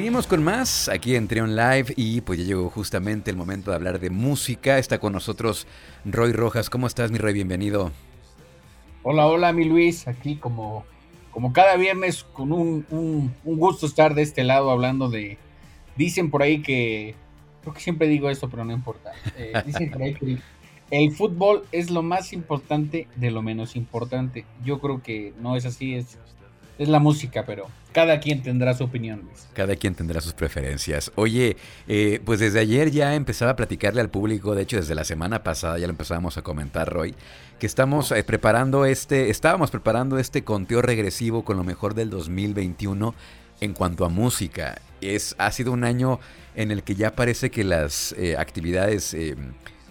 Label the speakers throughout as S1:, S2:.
S1: Seguimos con más aquí en Trion Live y pues ya llegó justamente el momento de hablar de música. Está con nosotros Roy Rojas. ¿Cómo estás, mi Roy? Bienvenido.
S2: Hola, hola, mi Luis. Aquí como, como cada viernes con un, un, gusto estar de este lado hablando de... Dicen por ahí que... Creo que siempre digo esto, pero no importa. Eh, dicen por ahí que el fútbol es lo más importante de lo menos importante. Yo creo que no es así, es es la música, pero cada quien tendrá su opinión, Luis.
S1: Cada quien tendrá sus preferencias. Oye, eh, pues desde ayer ya empezaba a platicarle al público, de hecho desde la semana pasada ya lo empezábamos a comentar, Roy, que estamos eh, preparando este, estábamos preparando este conteo regresivo con lo mejor del 2021 en cuanto a música. Es, ha sido un año en el que ya parece que las eh, actividades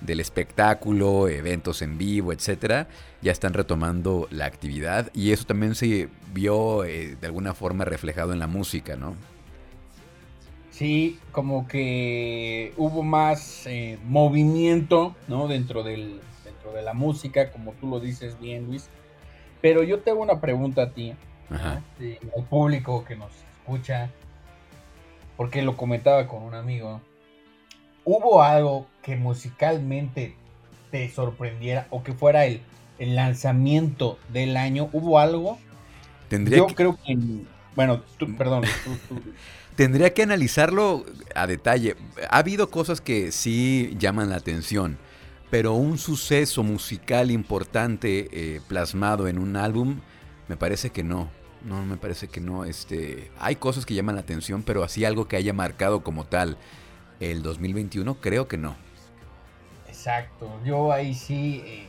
S1: del espectáculo, eventos en vivo, etcétera, ya están retomando la actividad y eso también se vio eh, de alguna forma reflejado en la música, ¿no?
S2: Sí, como que hubo más eh, movimiento, ¿no? Dentro del dentro de la música, como tú lo dices bien, Luis. Pero yo tengo una pregunta a ti, Ajá. al público que nos escucha, porque lo comentaba con un amigo. ¿Hubo algo que musicalmente te sorprendiera o que fuera el, el lanzamiento del año? ¿Hubo algo?
S1: Tendría
S2: Yo creo que... Bueno, perdón.
S1: Tendría que analizarlo a detalle. Ha habido cosas que sí llaman la atención, pero un suceso musical importante eh, plasmado en un álbum, me parece que no. No, me parece que no. Este, hay cosas que llaman la atención, pero así algo que haya marcado como tal el 2021 creo que no.
S2: Exacto, yo ahí sí... Eh,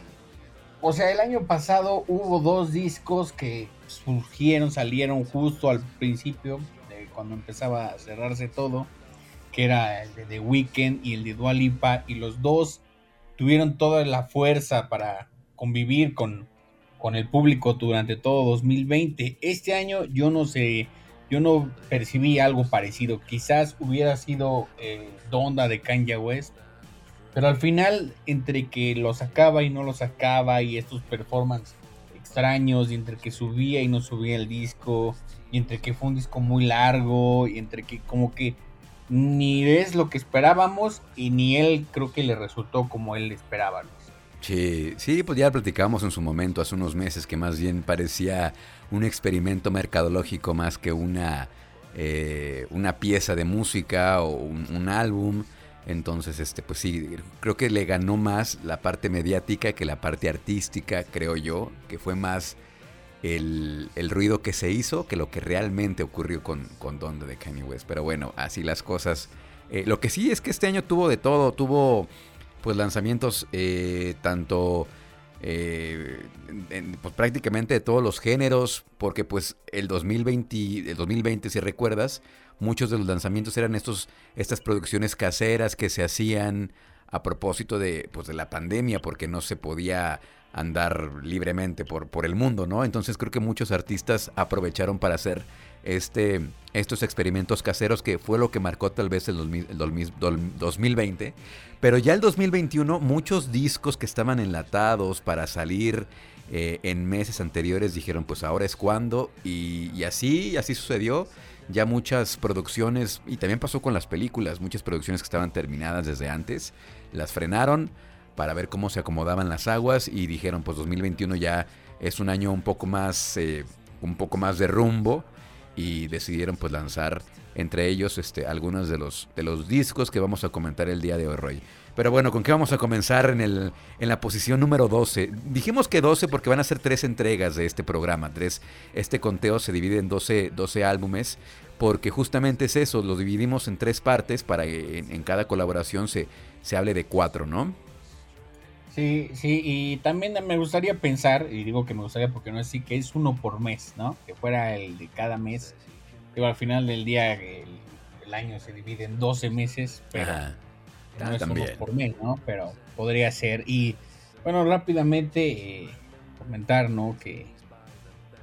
S2: o sea, el año pasado hubo dos discos que surgieron, salieron justo al principio, cuando empezaba a cerrarse todo, que era el de The Weeknd y el de Dua Lipa, y los dos tuvieron toda la fuerza para convivir con, con el público durante todo 2020. Este año yo no sé yo no percibí algo parecido. Quizás hubiera sido eh, Donda de Kanye West, pero al final, entre que lo sacaba y no lo sacaba, y estos performances extraños, y entre que subía y no subía el disco, y entre que fue un disco muy largo, y entre que como que ni es lo que esperábamos, y ni él creo que le resultó como él esperaba.
S1: Sí, sí, pues ya platicamos en su momento, hace unos meses, que más bien parecía un experimento mercadológico más que una, eh, una pieza de música o un, álbum. Entonces, este, pues sí, creo que le ganó más la parte mediática que la parte artística, creo yo, que fue más el, ruido que se hizo que lo que realmente ocurrió con, con Donda de Kanye West. Pero bueno, así las cosas. Eh, lo que sí es que este año tuvo de todo, tuvo pues lanzamientos eh, tanto eh, pues prácticamente de todos los géneros, porque pues el 2020, el 2020 si recuerdas, muchos de los lanzamientos eran estos, estas producciones caseras que se hacían a propósito de, pues, de la pandemia, porque no se podía andar libremente por, por el mundo, ¿no? Entonces creo que muchos artistas aprovecharon para hacer este, estos experimentos caseros que fue lo que marcó tal vez el, 2020. Pero ya el 2021 muchos discos que estaban enlatados para salir eh, en meses anteriores dijeron pues ahora es cuando y, y así, así sucedió. Ya muchas producciones, y también pasó con las películas, muchas producciones que estaban terminadas desde antes, las frenaron para ver cómo se acomodaban las aguas y dijeron pues 2021 ya es un año un poco más... Eh, un poco más de rumbo y decidieron pues lanzar entre ellos este, algunos de los, de los discos que vamos a comentar el día de hoy, Roy. Pero bueno, ¿con qué vamos a comenzar en, el, en la posición número 12? Dijimos que 12 porque van a ser tres entregas de este programa. Tres, este conteo se divide en 12, 12 álbumes porque justamente es eso, lo dividimos en tres partes para que en, cada colaboración se, se hable de cuatro, ¿no?
S2: Sí, sí, y también me gustaría pensar, y digo que me gustaría porque no es así, que es uno por mes, ¿no? Que fuera el de cada mes. Digo, al final del día el, año se divide en 12 meses, pero no es uno por mes, ¿no? Pero podría ser. Y bueno, rápidamente eh, comentar, ¿no? Que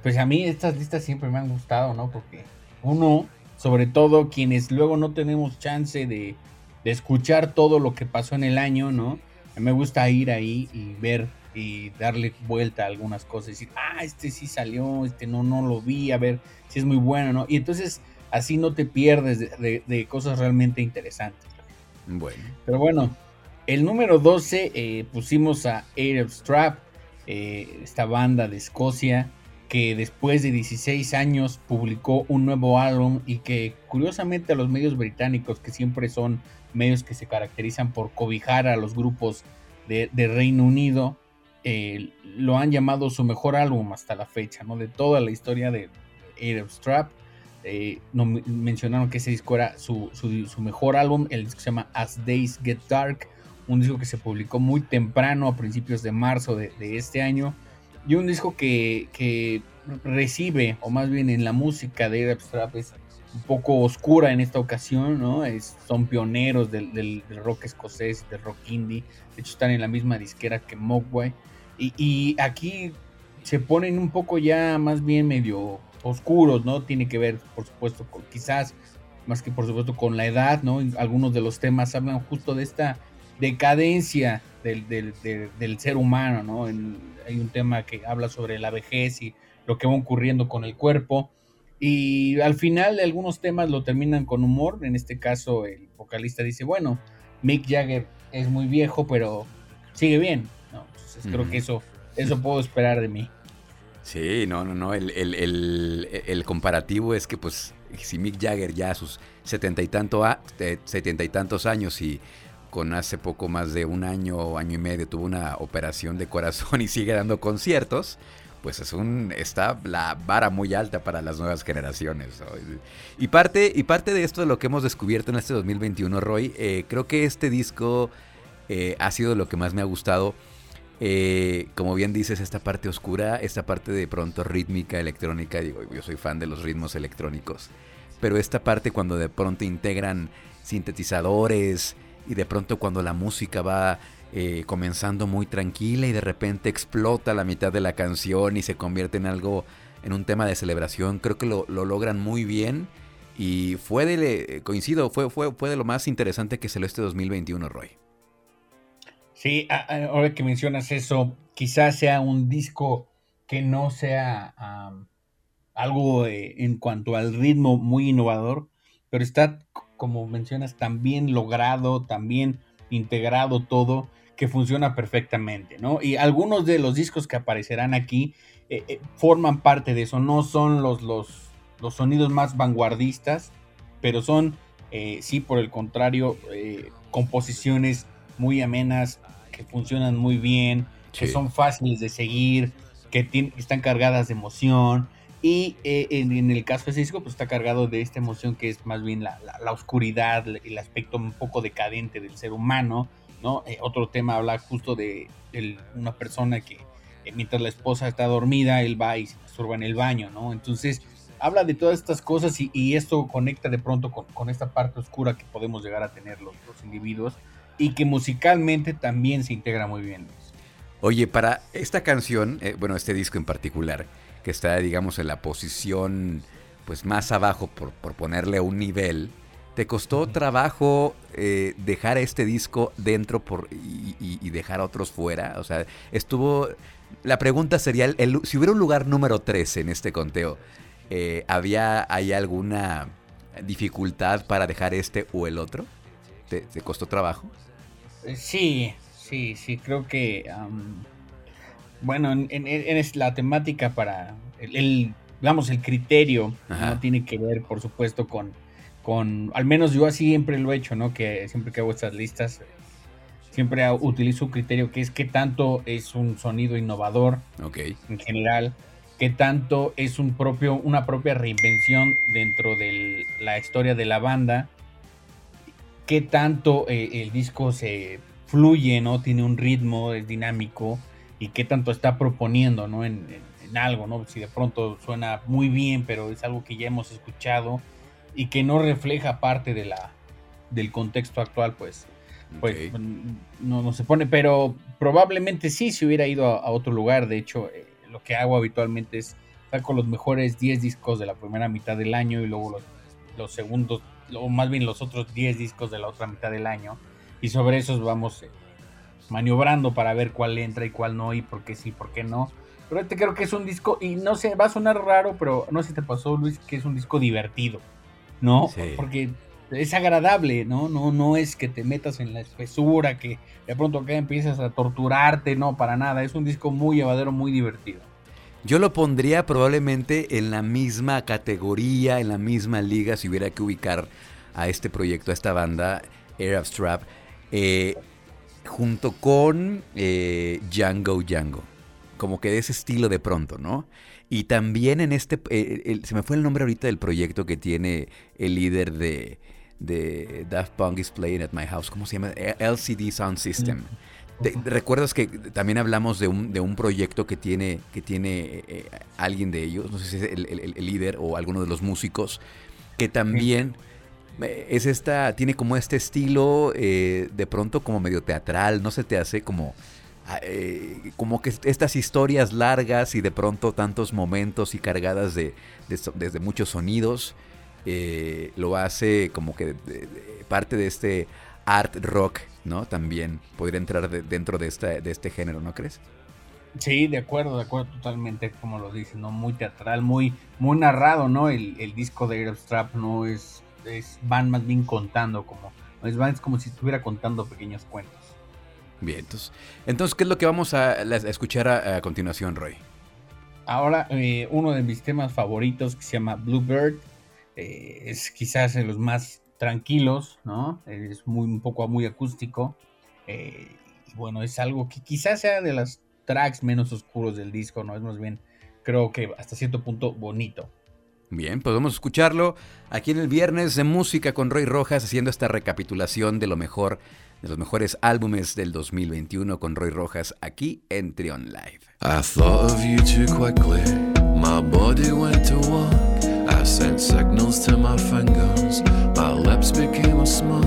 S2: pues a mí estas listas siempre me han gustado, ¿no? Porque uno, sobre todo quienes luego no tenemos chance de, escuchar todo lo que pasó en el año, ¿no? Me gusta ir ahí y ver y darle vuelta a algunas cosas y decir, ah, este sí salió, este no, no lo vi, a ver si es muy bueno, ¿no? Y entonces así no te pierdes de, cosas realmente interesantes.
S1: Bueno.
S2: Pero bueno, el número 12 eh, pusimos a Arab Strap, eh, esta banda de Escocia, que después de 16 años publicó un nuevo álbum y que curiosamente a los medios británicos, que siempre son medios que se caracterizan por cobijar a los grupos de, Reino Unido, eh, lo han llamado su mejor álbum hasta la fecha, ¿no? De toda la historia de Arab Strap. Eh, mencionaron que ese disco era su, mejor álbum, el disco se llama As Days Get Dark, un disco que se publicó muy temprano, a principios de marzo de este año, y un disco que, recibe, o más bien en la música de Arab Strap es un poco oscura en esta ocasión, ¿no? Es, son pioneros del, rock escocés, del rock indie. De hecho, están en la misma disquera que Mogwai. Y, y, aquí se ponen un poco ya más bien medio oscuros, ¿no? Tiene que ver, por supuesto, con, quizás más que por supuesto con la edad, ¿no? Algunos de los temas hablan justo de esta decadencia del, del, ser humano, ¿no? hay un tema que habla sobre la vejez y lo que va ocurriendo con el cuerpo. Y al final algunos temas lo terminan con humor. En este caso el vocalista dice, bueno, Mick Jagger es muy viejo, pero sigue bien. ¿no? Entonces creo que eso, eso puedo esperar de mí.
S1: Sí, no, no, no. El, el, comparativo es que pues si Mick Jagger ya a sus setenta y, tanto setenta y tantos años y con hace poco más de un año año y medio tuvo una operación de corazón y sigue dando conciertos, pues es un está la vara muy alta para las nuevas generaciones. Y parte y parte de esto de lo que hemos descubierto en este 2021, Roy, eh, creo que este disco eh, ha sido lo que más me ha gustado. Eh, como bien dices, esta parte oscura, esta parte de pronto rítmica, electrónica, digo, yo soy fan de los ritmos electrónicos, pero esta parte cuando de pronto integran sintetizadores, y de pronto cuando la música va eh, comenzando muy tranquila y de repente explota la mitad de la canción y se convierte en algo, en un tema de celebración, creo que lo, logran muy bien y fue de, coincido, fue, fue, fue de lo más interesante que se lo este 2021, Roy.
S2: Sí, ahora que mencionas eso, quizás sea un disco que no sea algo en cuanto al ritmo muy innovador, pero está como mencionas, tan bien logrado, tan bien integrado todo, que funciona perfectamente, ¿no? Y algunos de los discos que aparecerán aquí eh, eh, forman parte de eso, no son los, los, los sonidos más vanguardistas, pero son, eh, sí, por el contrario, composiciones muy amenas, que funcionan muy bien, que son fáciles de seguir, que están cargadas de emoción, y eh, en, el caso disco, pues está cargado de esta emoción que es más bien la, oscuridad, el aspecto un poco decadente del ser humano, ¿no? Eh, otro tema habla justo de, una persona que eh, mientras la esposa está dormida, él va y se masturba en el baño, ¿no? Entonces, habla de todas estas cosas y, esto conecta de pronto con, esta parte oscura que podemos llegar a tener los, los individuos y que musicalmente también se integra muy bien.
S1: Oye, para esta canción, bueno, este disco en particular, que está, digamos, en la posición pues más abajo, por, ponerle un nivel, ¿te costó trabajo eh, dejar este disco dentro por, y, dejar otros fuera? O sea, estuvo... La pregunta sería, el, si hubiera un lugar número 13 en este conteo, eh, ¿había hay alguna dificultad para dejar este o el otro? ¿Te, costó trabajo?
S2: Sí, sí, sí, creo que bueno, en, la temática para el, digamos, el criterio, ¿no? Tiene que ver, por supuesto, con, con, al menos yo así siempre lo he hecho, ¿no? Que siempre que hago estas listas, siempre utilizo un criterio que es qué tanto es un sonido innovador en general, qué tanto es un propio, una propia reinvención dentro de la historia de la banda, qué tanto eh, el disco se fluye, ¿no? Tiene un ritmo, es dinámico y qué tanto está proponiendo, ¿no? En, algo, ¿no? Si de pronto suena muy bien, pero es algo que ya hemos escuchado y que no refleja parte de la, del contexto actual, pues pues no, no, se pone, pero probablemente sí se hubiera ido a, otro lugar. De hecho, eh, lo que hago habitualmente es saco los mejores 10 discos de la primera mitad del año y luego los, los segundos, o más bien los otros 10 discos de la otra mitad del año. Y sobre esos vamos eh, maniobrando para ver cuál entra y cuál no, y por qué sí, por qué no. Pero este creo que es un disco, y no sé, va a sonar raro, pero no sé si te pasó, Luis, que es un disco divertido, ¿no? Porque es agradable, ¿no? No, no es que te metas en la espesura, que de pronto acá empiezas a torturarte, no, para nada. Es un disco muy llevadero, muy divertido.
S1: Yo lo pondría probablemente en la misma categoría, en la misma liga, si hubiera que ubicar a este proyecto, a esta banda, Air of Strap, eh, junto con eh, Django Django. Como que de ese estilo de pronto, ¿no? Y también en este, eh, se me fue el nombre ahorita del proyecto que tiene el líder de, de Daft Punk is Playing at My House, ¿cómo se llama? LCD Sound System. ¿Recuerdas que también hablamos de un, de un proyecto que tiene, que tiene eh, alguien de ellos, no sé si es el, líder o alguno de los músicos, que también es esta, tiene como este estilo eh, de pronto como medio teatral, no se te hace como, ah, como que estas historias largas y de pronto tantos momentos y cargadas de, desde muchos sonidos. Eh, lo hace como que parte de este art rock, ¿no? También podría entrar dentro de, esta, de este género, ¿no crees?
S2: Sí, de acuerdo, de acuerdo totalmente, como lo dice, ¿no? Muy teatral, muy, muy narrado, ¿no? El, disco de Air Strap no es, es, van más bien contando, como, es, van, es como si estuviera contando pequeños cuentos.
S1: Bien, entonces, entonces ¿qué es lo que vamos a, escuchar a, continuación, Roy?
S2: Ahora, eh, uno de mis temas favoritos que se llama Bluebird, eh, es quizás de los más tranquilos, ¿no? Es muy, un poco muy acústico. Eh, y bueno, es algo que quizás sea de las tracks menos oscuros del disco, ¿no? Es más bien, creo que hasta cierto punto bonito.
S1: Bien, pues vamos a escucharlo aquí en el viernes de música con Roy Rojas haciendo esta recapitulación de lo mejor, de los mejores álbumes del 2021 con Roy Rojas aquí en Trion Live. I thought of you too quickly. My body went to I sent signals to my fingers, my lips became a smoke.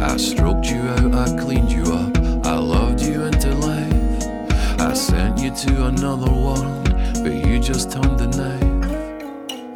S1: I stroked you out, I cleaned you up, I loved you into life. I sent you to another world, but you just turned the knife.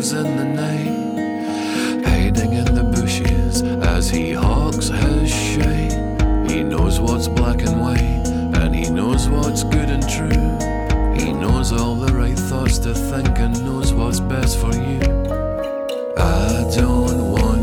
S1: thrives in the night, hiding in the bushes as he hawks his shine. He knows what's black and white, and he knows what's good and true. He knows all the right thoughts to think and knows what's best for you. I don't want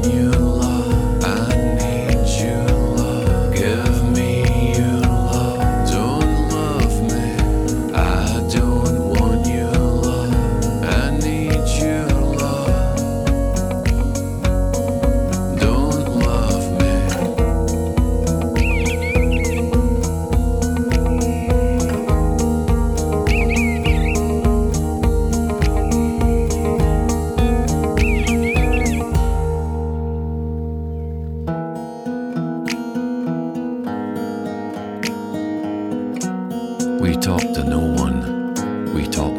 S1: We
S3: talk to no one. We talk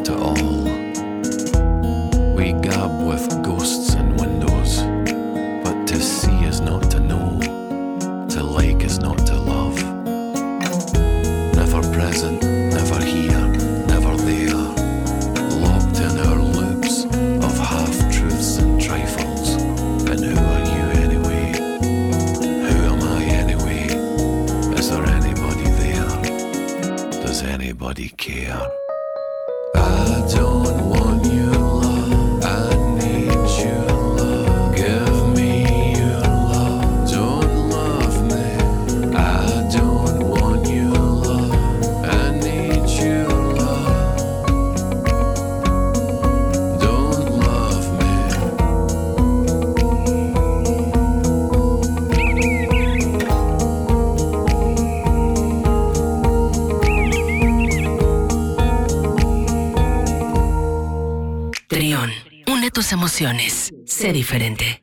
S3: emociones. Sé diferente.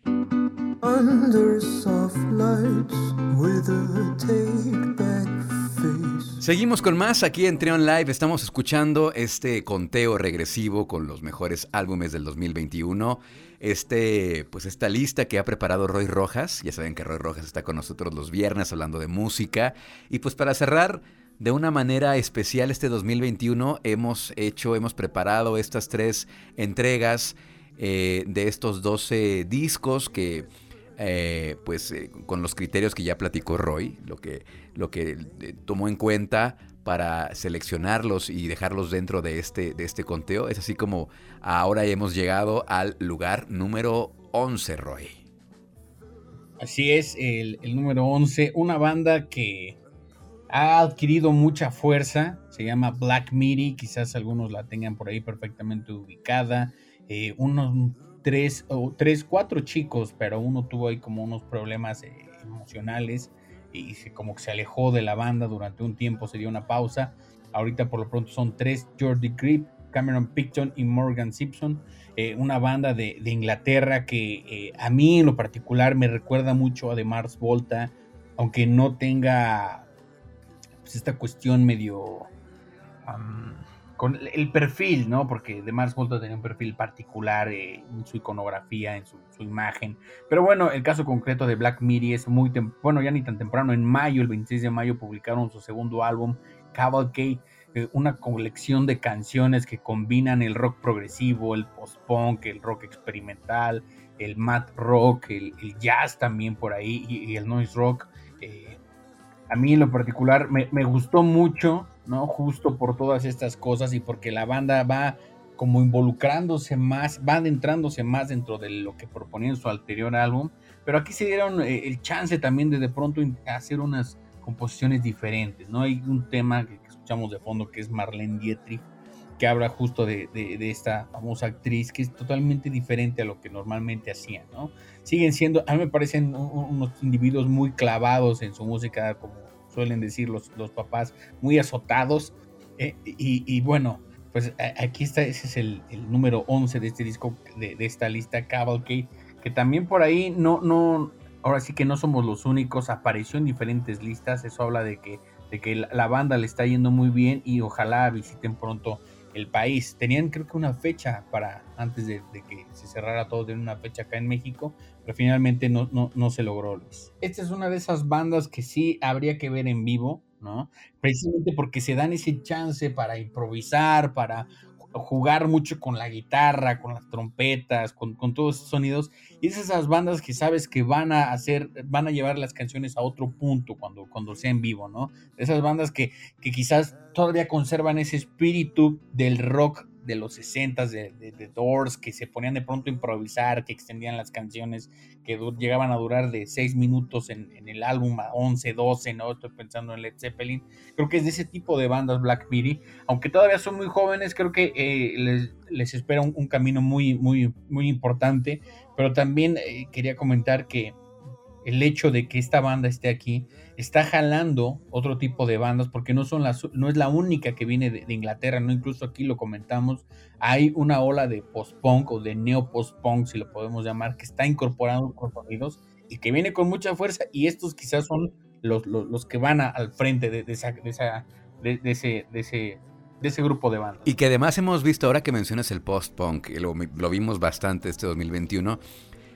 S1: Seguimos con más aquí en Trion Live. Estamos escuchando este conteo regresivo con los mejores álbumes del 2021. Este, pues esta lista que ha preparado Roy Rojas. Ya saben que Roy Rojas está con nosotros los viernes hablando de música. Y pues para cerrar de una manera especial este 2021 hemos hecho, hemos preparado estas tres entregas eh, de estos 12 discos que eh, pues eh, con los criterios que ya platicó Roy, lo que, lo que tomó en cuenta para seleccionarlos y dejarlos dentro de este, de este conteo. Es así como ahora hemos llegado al lugar número 11, Roy.
S2: Así es, el, el número 11, una banda que ha adquirido mucha fuerza, se llama Black Midi, quizás algunos la tengan por ahí perfectamente ubicada, unos tres, o tres, cuatro chicos, pero uno tuvo ahí como unos problemas eh, emocionales y se, como que se alejó de la banda durante un tiempo, se dio una pausa. Ahorita por lo pronto son tres, Jordi Grip, Cameron Picton y Morgan Simpson, eh, una banda de, Inglaterra que eh, a mí en lo particular me recuerda mucho a The Mars Volta, aunque no tenga pues, esta cuestión medio con el perfil, ¿no? Porque de Mars Volta tenía un perfil particular eh, en su iconografía, en su, imagen. Pero bueno, el caso concreto de Black Midi es muy, bueno, ya ni tan temprano, en mayo, el 26 de mayo, publicaron su segundo álbum, Cavalcade, eh, una colección de canciones que combinan el rock progresivo, el post-punk, el rock experimental, el mat rock, el, jazz también por ahí y, el noise rock. Eh, a mí en lo particular me gustó mucho ¿no? Justo por todas estas cosas y porque la banda va como involucrándose más, va adentrándose más dentro de lo que proponía en su anterior álbum, pero aquí se dieron eh, el chance también de de pronto hacer unas composiciones diferentes, ¿no? Hay un tema que, escuchamos de fondo que es Marlene Dietrich, que habla justo de, esta famosa actriz, que es totalmente diferente a lo que normalmente hacía, ¿no? Siguen siendo, a mí me parecen unos individuos muy clavados en su música, como suelen decir los, los papás, muy azotados. Eh, y, bueno, pues aquí está, ese es el, número 11 de este disco, de, esta lista Cavalcade, que también por ahí no, no, ahora sí que no somos los únicos, apareció en diferentes listas, eso habla de que, de que la banda le está yendo muy bien y ojalá visiten pronto el país. Tenían creo que una fecha para antes de, que se cerrara todo, de una fecha acá en México, pero finalmente no, no, no se logró, Luis. Esta es una de esas bandas que sí habría que ver en vivo, ¿no? Precisamente porque se dan ese chance para improvisar, para jugar mucho con la guitarra, con las trompetas, con, todos esos sonidos. Y es esas bandas que sabes que van a hacer, van a llevar las canciones a otro punto cuando, cuando sea en vivo, ¿no? Esas bandas que, que quizás todavía conservan ese espíritu del rock de los 60 de, de, Doors, que se ponían de pronto a improvisar, que extendían las canciones, que llegaban a durar de 6 minutos en, el álbum a 11, 12, ¿no? Estoy pensando en Led Zeppelin. Creo que es de ese tipo de bandas Black Midi. Aunque todavía son muy jóvenes, creo que eh, les, espera un, camino muy, muy, muy importante. Pero también eh, quería comentar que el hecho de que esta banda esté aquí está jalando otro tipo de bandas porque no son las no es la única que viene de, Inglaterra, no incluso aquí lo comentamos, hay una ola de post-punk o de neo post-punk si lo podemos llamar que está incorporando con sonidos y que viene con mucha fuerza y estos quizás son los, los, que van al frente de, esa, de, esa, de, ese, de ese de ese grupo de bandas.
S1: Y que además hemos visto, ahora que mencionas el post-punk, lo, lo vimos bastante este 2021,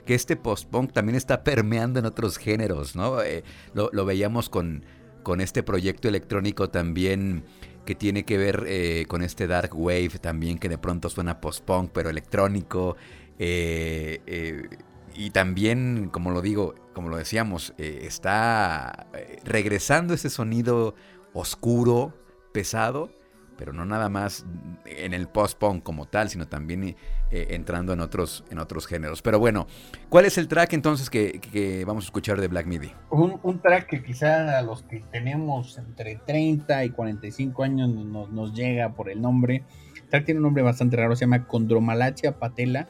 S1: que este post-punk también está permeando en otros géneros, ¿no? Eh, lo, veíamos con, con este proyecto electrónico también que tiene que ver eh, con este dark wave también que de pronto suena post-punk pero electrónico. Eh, y también, como lo digo, como lo decíamos, está regresando ese sonido oscuro, pesado, pero no nada más en el post-punk como tal, sino también eh, entrando en otros, en otros géneros. Pero bueno, ¿cuál es el track entonces que, vamos a escuchar de Black Midi?
S2: Un, track que quizá a los que tenemos entre 30 y 45 años nos, nos llega por el nombre. El track tiene un nombre bastante raro, se llama Condromalacia patela,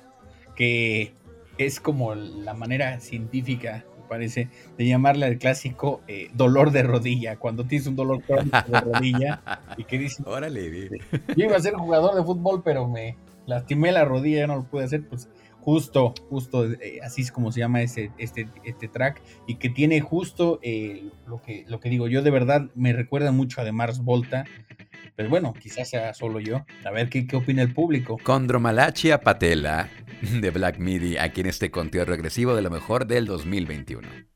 S2: que es como la manera científica parece, de llamarle al clásico eh, dolor de rodilla, cuando tienes un dolor de rodilla y que dices,
S1: órale,
S2: yo iba a ser jugador de fútbol, pero me lastimé la rodilla, ya no lo pude hacer, pues justo, justo, eh, así es como se llama este, este, este track, y que tiene justo eh, lo, que, lo que digo, yo de verdad me recuerda mucho a de Mars Volta, pero bueno, quizás sea solo yo, a ver qué, qué opina el público.
S1: Condromalachia Patela de Black Midi, aquí en este conteo regresivo de lo mejor del 2021.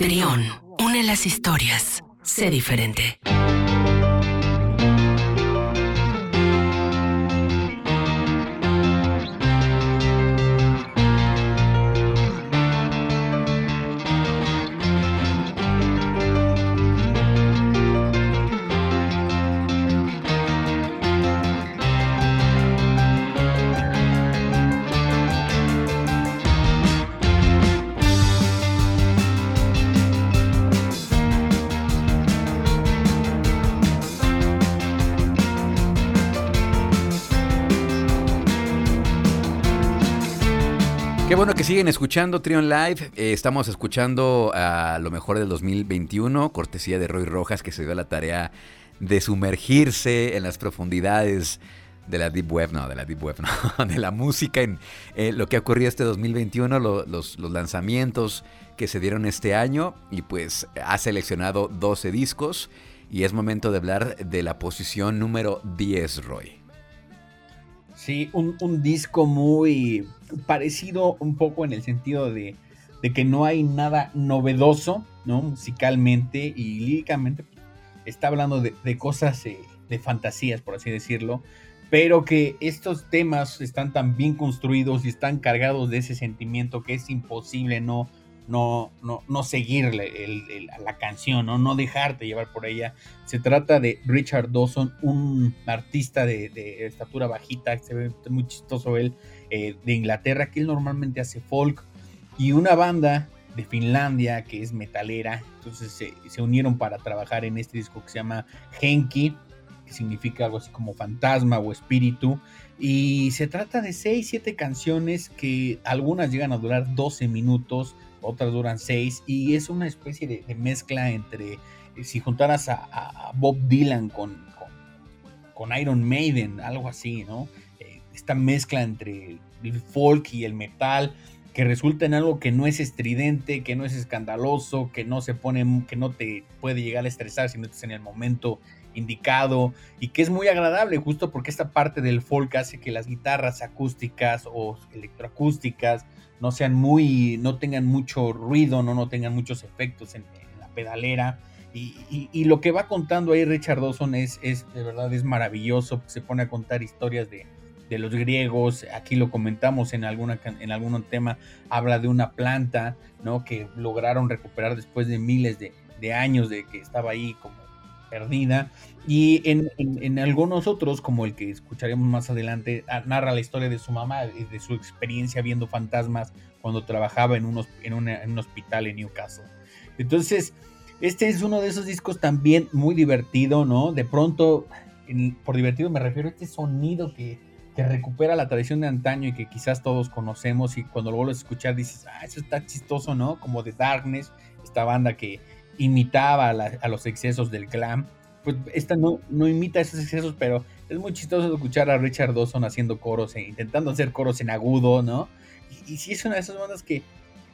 S3: Trión, une las historias. Sé diferente.
S1: Qué bueno que siguen escuchando Trion Live. Eh, estamos escuchando a lo mejor del 2021, cortesía de Roy Rojas, que se dio la tarea de sumergirse en las profundidades de la Deep Web, no, de la Deep Web, no, de la música, en eh, lo que ha ocurrido este 2021, los, los lanzamientos que se dieron este año, y pues ha seleccionado 12 discos, y es momento de hablar de la posición número 10, Roy.
S2: Sí, un, un, disco muy parecido un poco en el sentido de, de, que no hay nada novedoso, ¿no? Musicalmente y líricamente. Está hablando de, de cosas eh, de fantasías, por así decirlo, pero que estos temas están tan bien construidos y están cargados de ese sentimiento que es imposible no, no, no, no seguirle el, la canción, ¿no? no dejarte llevar por ella. Se trata de Richard Dawson, un artista de, estatura bajita, se ve muy chistoso él, eh, de Inglaterra, que él normalmente hace folk, y una banda de Finlandia que es metalera, entonces se, se unieron para trabajar en este disco que se llama Henki, que significa algo así como fantasma o espíritu, y se trata de 6, 7 canciones que algunas llegan a durar 12 minutos, otras duran seis, y es una especie de, mezcla entre, eh, si juntaras a, Bob Dylan con, con, Iron Maiden, algo así, ¿no? Eh, esta mezcla entre el folk y el metal, que resulta en algo que no es estridente, que no es escandaloso, que no se pone, que no te puede llegar a estresar si no estás en el momento indicado y que es muy agradable justo porque esta parte del folk hace que las guitarras acústicas o electroacústicas no sean muy, no tengan mucho ruido, no, no tengan muchos efectos en, la pedalera. Y, lo que va contando ahí Richard Dawson es, es de verdad es maravilloso, se pone a contar historias de, de los griegos, aquí lo comentamos en, alguna, en algún tema, habla de una planta, ¿no? Que lograron recuperar después de miles de, de años de que estaba ahí como perdida. Y en, algunos otros, como el que escucharemos más adelante, ah, narra la historia de su mamá, de su experiencia viendo fantasmas cuando trabajaba en, un hospital en Newcastle. Entonces, este es uno de esos discos también muy divertido, ¿no? De pronto, por divertido me refiero a este sonido que, que, recupera la tradición de antaño y que quizás todos conocemos y cuando lo vuelves a escuchar dices, ah, eso está chistoso, ¿no? Como de Darkness, esta banda que imitaba a, los excesos del glam. Pues esta no, no imita esos excesos, pero es muy chistoso escuchar a Richard Dawson haciendo coros, e intentando hacer coros en agudo, ¿no? Y, sí es una de esas bandas que,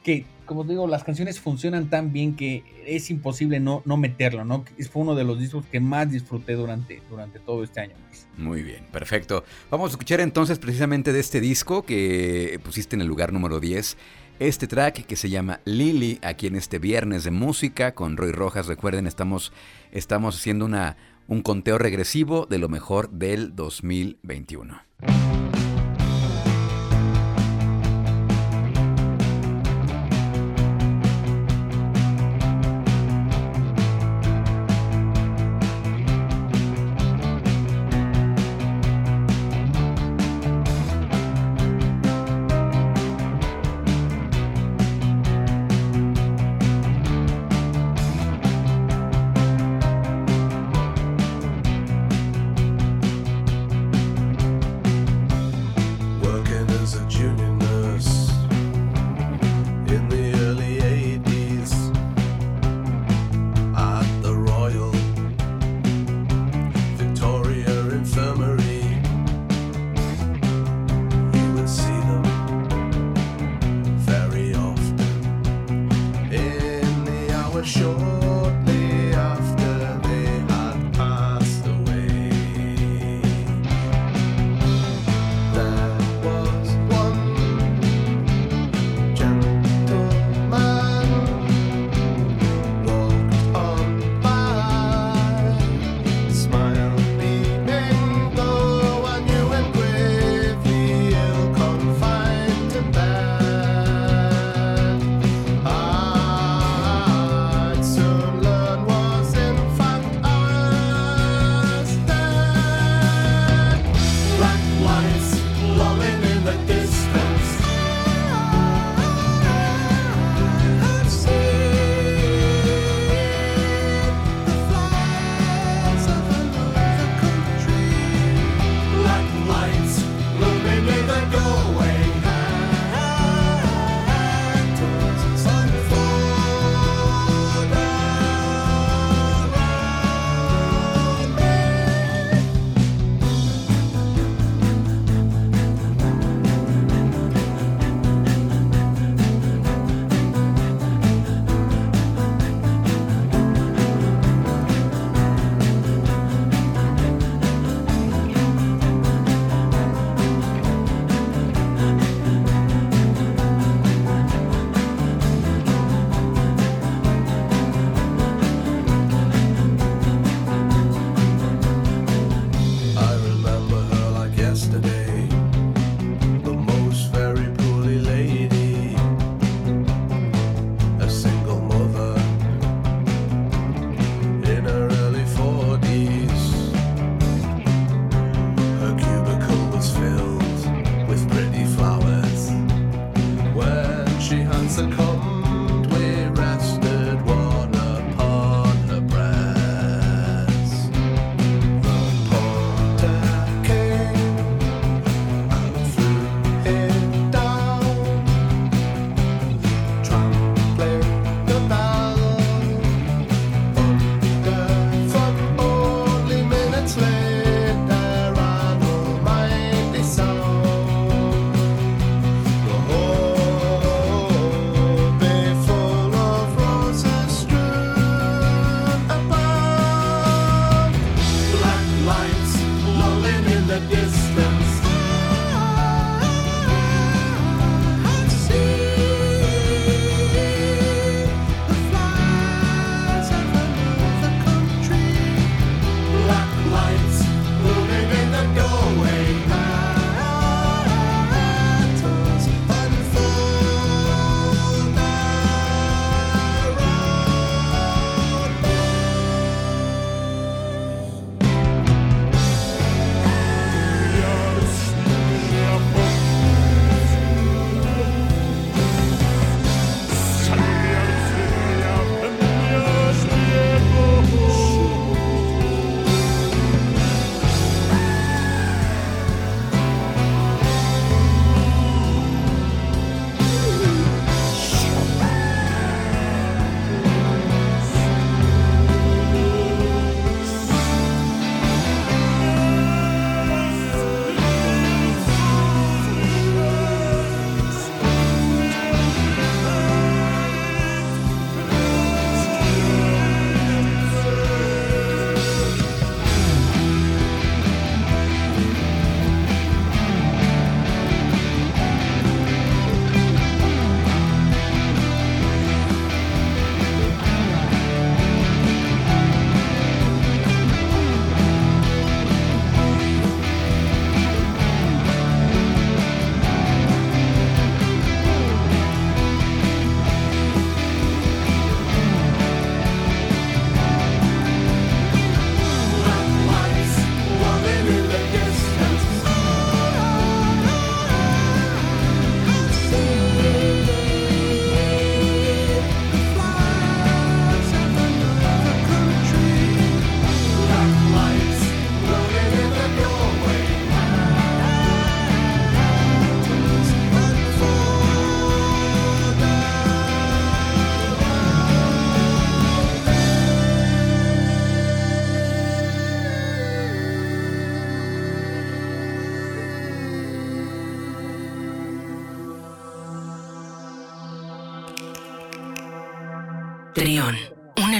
S2: que, como digo, las canciones funcionan tan bien que es imposible no, no meterlo, ¿no? Fue uno de los discos que más disfruté durante, durante todo este año.
S1: Muy bien, perfecto. Vamos a escuchar entonces precisamente de este disco que pusiste en el lugar número 10 este track que se llama Lily, aquí en este viernes de música con Roy Rojas. Recuerden, estamos, estamos haciendo una, un conteo regresivo de lo mejor del 2021.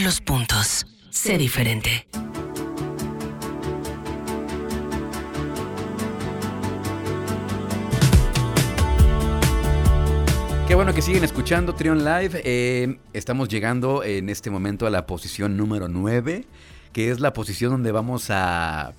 S3: Los puntos. Sé diferente.
S1: Qué bueno que siguen escuchando Trion Live. Eh, estamos llegando en este momento a la posición número 9, que es la posición donde vamos a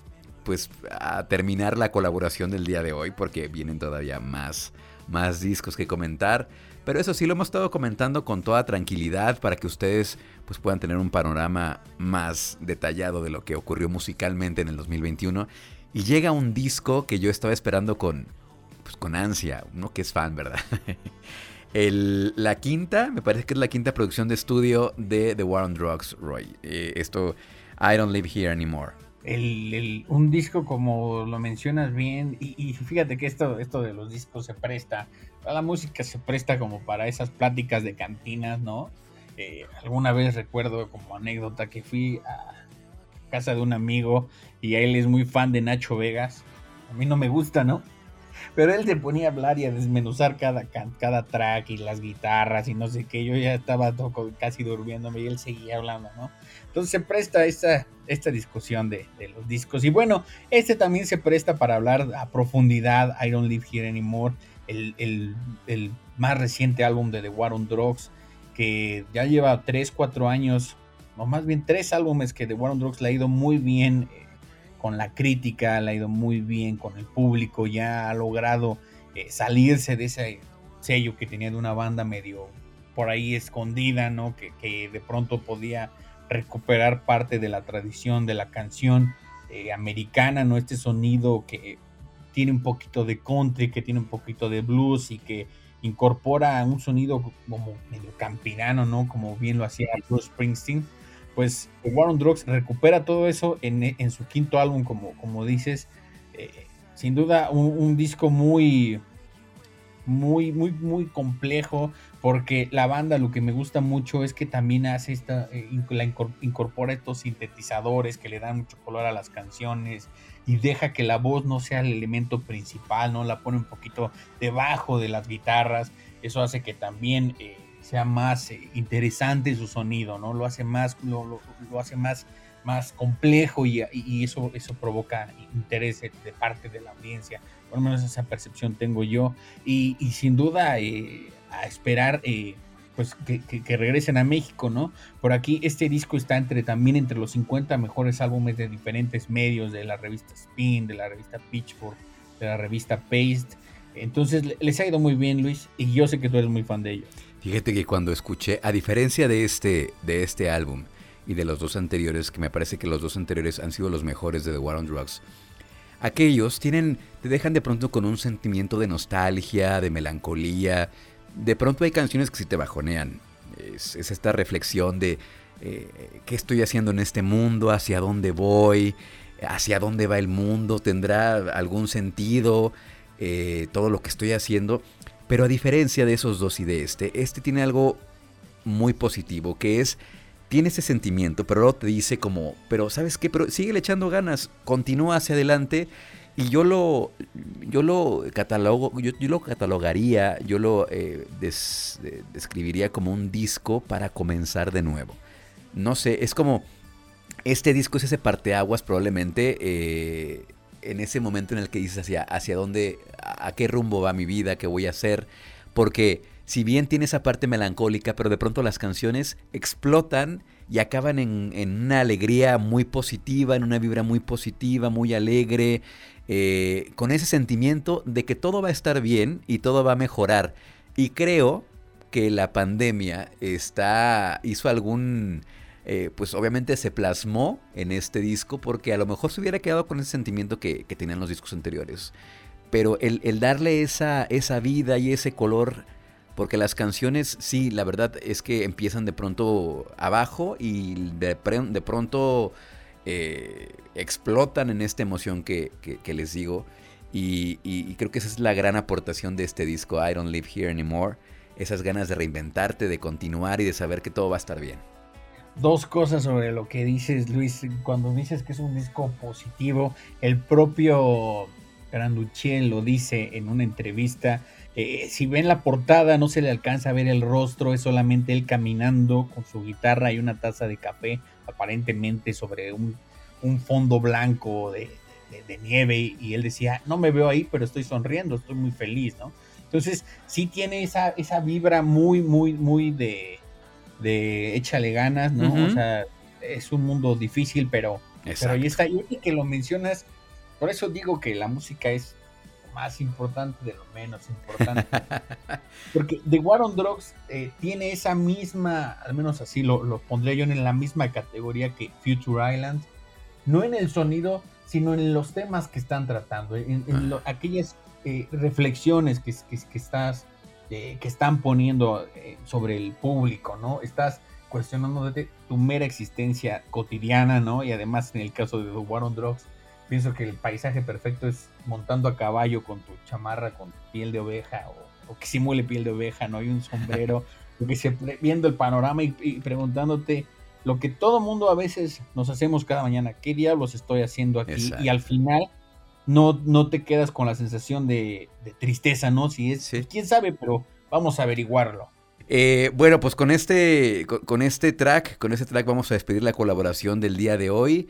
S1: pues a terminar la colaboración del día de hoy porque vienen todavía más más discos que comentar, pero eso sí lo hemos estado comentando con toda tranquilidad para que ustedes pues puedan tener un panorama más detallado de lo que ocurrió musicalmente en el 2021 y llega un disco que yo estaba esperando con pues con ansia, uno que es fan, ¿verdad? la quinta, me parece que es la quinta producción de estudio de The War on Drugs, Roy. Eh, esto, I Don't Live Here Anymore.
S2: El, un disco como lo mencionas bien, y, fíjate que esto, esto de los discos se presta, la música se presta como para esas pláticas de cantinas, ¿no? Eh, alguna vez recuerdo como anécdota que fui a casa de un amigo y él es muy fan de Nacho Vegas. A mí no me gusta, ¿no? Pero él se ponía a hablar y a desmenuzar cada, cada track y las guitarras y no sé qué. Yo ya estaba casi durmiéndome y él seguía hablando, ¿no? Entonces se presta esta, esta discusión de, los discos. Y bueno, este también se presta para hablar a profundidad. I Don't Live Here Anymore, el, el, más reciente álbum de The War on Drugs, que ya lleva 3, 4 años, o más bien 3 álbumes que The War on Drugs le ha ido muy bien eh, con la crítica, le ha ido muy bien con el público, ya ha logrado eh, salirse de ese sello que tenía de una banda medio por ahí escondida, ¿no? Que, de pronto podía recuperar parte de la tradición de la canción eh, americana, ¿no? Este sonido que tiene un poquito de country, que tiene un poquito de blues y que incorpora un sonido como medio campirano, ¿no? Como bien lo hacía Bruce Springsteen pues War on Drugs recupera todo eso en, su quinto álbum, como, como dices. Eh, sin duda, un, disco muy, muy, muy, muy complejo, porque la banda lo que me gusta mucho es que también hace esta, eh, incorpora estos sintetizadores que le dan mucho color a las canciones y deja que la voz no sea el elemento principal, ¿no? La pone un poquito debajo de las guitarras. Eso hace que también eh, sea más eh, interesante su sonido, ¿no? Lo hace más, lo, hace más, más complejo y, eso, eso provoca interés de parte de la audiencia. Por lo menos esa percepción tengo yo. Y, sin duda eh, a esperar eh, pues que, regresen a México, ¿no? Por aquí este disco está entre también entre los 50 mejores álbumes de diferentes medios, de la revista Spin, de la revista Pitchfork, de la revista Paste. Entonces les ha ido muy bien, Luis, y yo sé que tú eres muy fan de ellos.
S1: Fíjate que cuando escuché, a diferencia de este, de este álbum y de los dos anteriores, que me parece que los dos anteriores han sido los mejores de The War on Drugs, aquellos tienen, te dejan de pronto con un sentimiento de nostalgia, de melancolía. De pronto hay canciones que sí te bajonean. Es, esta reflexión de eh, qué estoy haciendo en este mundo, hacia dónde voy, hacia dónde va el mundo, tendrá algún sentido eh, todo lo que estoy haciendo. Pero a diferencia de esos dos y de este, este tiene algo muy positivo, que es, tiene ese sentimiento, pero luego te dice como, pero ¿sabes qué? Pero sigue echando ganas, continúa hacia adelante. Y yo lo, yo lo catalogo, yo, lo catalogaría, yo lo eh, describiría como un disco para comenzar de nuevo. No sé, es como, este disco es ese parteaguas probablemente eh, en ese momento en el que dices hacia, hacia dónde, a qué rumbo va mi vida, qué voy a hacer, porque si bien tiene esa parte melancólica, pero de pronto las canciones explotan y acaban en, una alegría muy positiva, en una vibra muy positiva, muy alegre, eh, con ese sentimiento de que todo va a estar bien y todo va a mejorar. Y creo que la pandemia está hizo algún eh, pues obviamente se plasmó en este disco porque a lo mejor se hubiera quedado con ese sentimiento que, tenían los discos anteriores. Pero el, darle esa, esa vida y ese color, porque las canciones, sí, la verdad es que empiezan de pronto abajo y de, de pronto eh, explotan en esta emoción que, les digo. Y, creo que esa es la gran aportación de este disco, I Don't Live Here Anymore. Esas ganas de reinventarte, de continuar y de saber que todo va a estar bien
S2: dos cosas sobre lo que dices, Luis. Cuando dices que es un disco positivo, el propio Granduchel lo dice en una entrevista. Eh, si ven la portada, no se le alcanza a ver el rostro, es solamente él caminando con su guitarra y una taza de café, aparentemente sobre un, fondo blanco de, nieve. Y él decía, no me veo ahí, pero estoy sonriendo, estoy muy feliz, ¿no? Entonces, sí tiene esa, esa vibra muy, muy, muy de, de échale ganas, ¿no? O sea, es un mundo difícil, pero, pero ahí está. Y que lo mencionas, por eso digo que la música es más importante de lo menos importante. Porque The War on Drugs eh, tiene esa misma, al menos así lo, lo pondría yo en la misma categoría que Future Island, no en el sonido, sino en los temas que están tratando, en, aquellas eh, reflexiones que, que, estás, eh, que están poniendo sobre el público, ¿no? Estás cuestionando tu mera existencia cotidiana, ¿no? Y además en el caso de The War on Drugs, pienso que el paisaje perfecto es montando a caballo con tu chamarra con piel de oveja o, que simule piel de oveja, ¿no? hay un sombrero, que se, viendo el panorama y, preguntándote lo que todo mundo a veces nos hacemos cada mañana, ¿qué diablos estoy haciendo aquí? Y al final no, no te quedas con la sensación de, tristeza, ¿no? Si es, quién sabe, pero vamos a averiguarlo.
S1: Eh, bueno, pues con este, con, este track, con este track vamos a despedir la colaboración del día de hoy.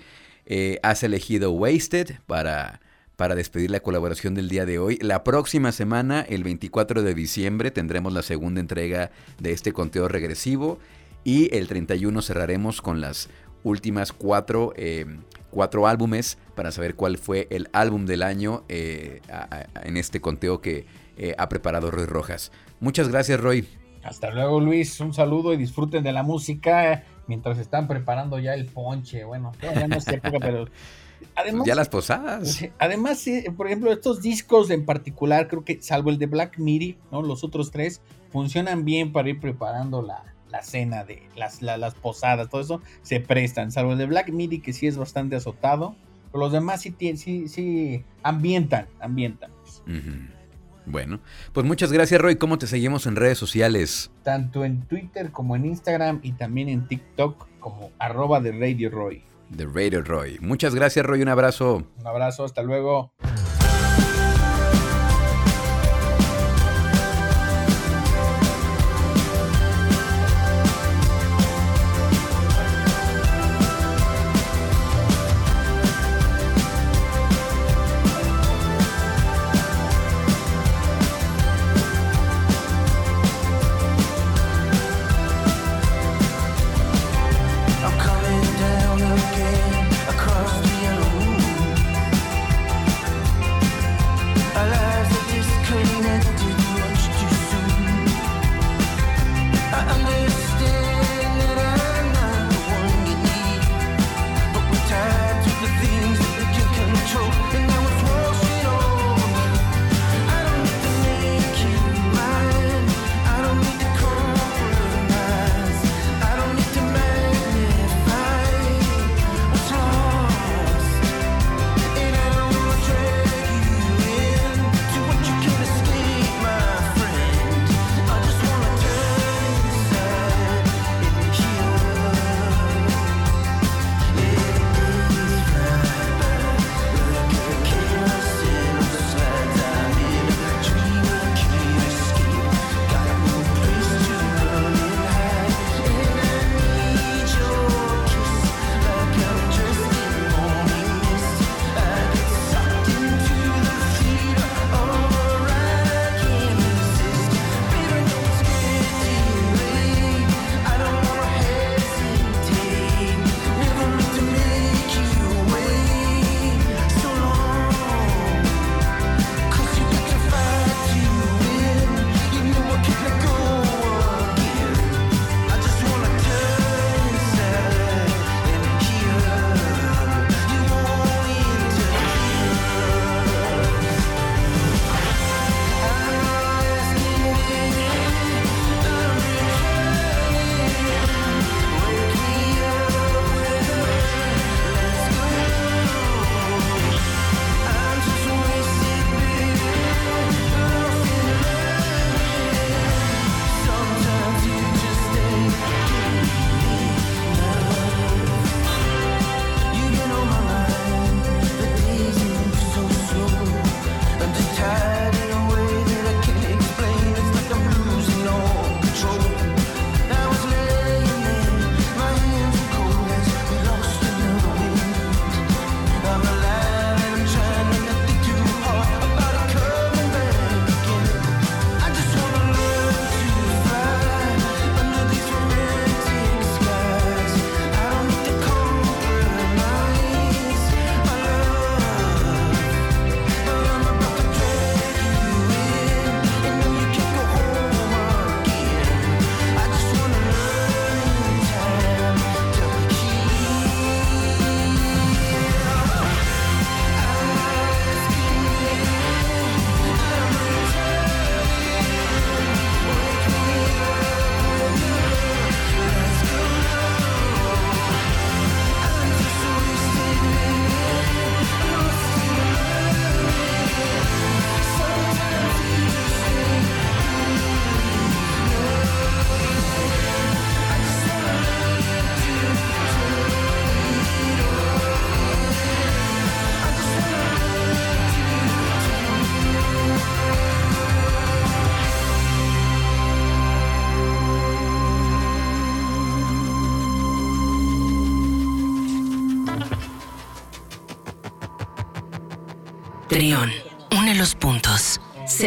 S1: Eh, has elegido Wasted para, para despedir la colaboración del día de hoy. La próxima semana, el 24 de diciembre, tendremos la segunda entrega de este conteo regresivo. Y el 31 cerraremos con las últimas cuatro, eh, cuatro álbumes para saber cuál fue el álbum del año eh, en este conteo que ha preparado Roy Rojas. Muchas gracias, Roy.
S2: Hasta luego, Luis. Un saludo y disfruten de la música mientras están preparando ya el ponche. Bueno, ya no sé, pero
S1: además, ya las posadas.
S2: Además, por ejemplo, estos discos en particular, creo que salvo el de Black Midi, ¿no? Los otros tres funcionan bien para ir preparando la, cena de las, las posadas, todo eso se prestan, salvo el de Black Midi, que sí es bastante azotado, pero los demás sí, sí, sí ambientan, ambientan.
S1: Bueno, pues muchas gracias Roy. ¿Cómo te seguimos en redes sociales?
S2: Tanto en Twitter como en Instagram y también en TikTok como arroba de Radio Roy.
S1: De Radio Roy. Muchas gracias Roy, un abrazo.
S2: Un abrazo, hasta luego.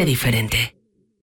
S3: Diferente.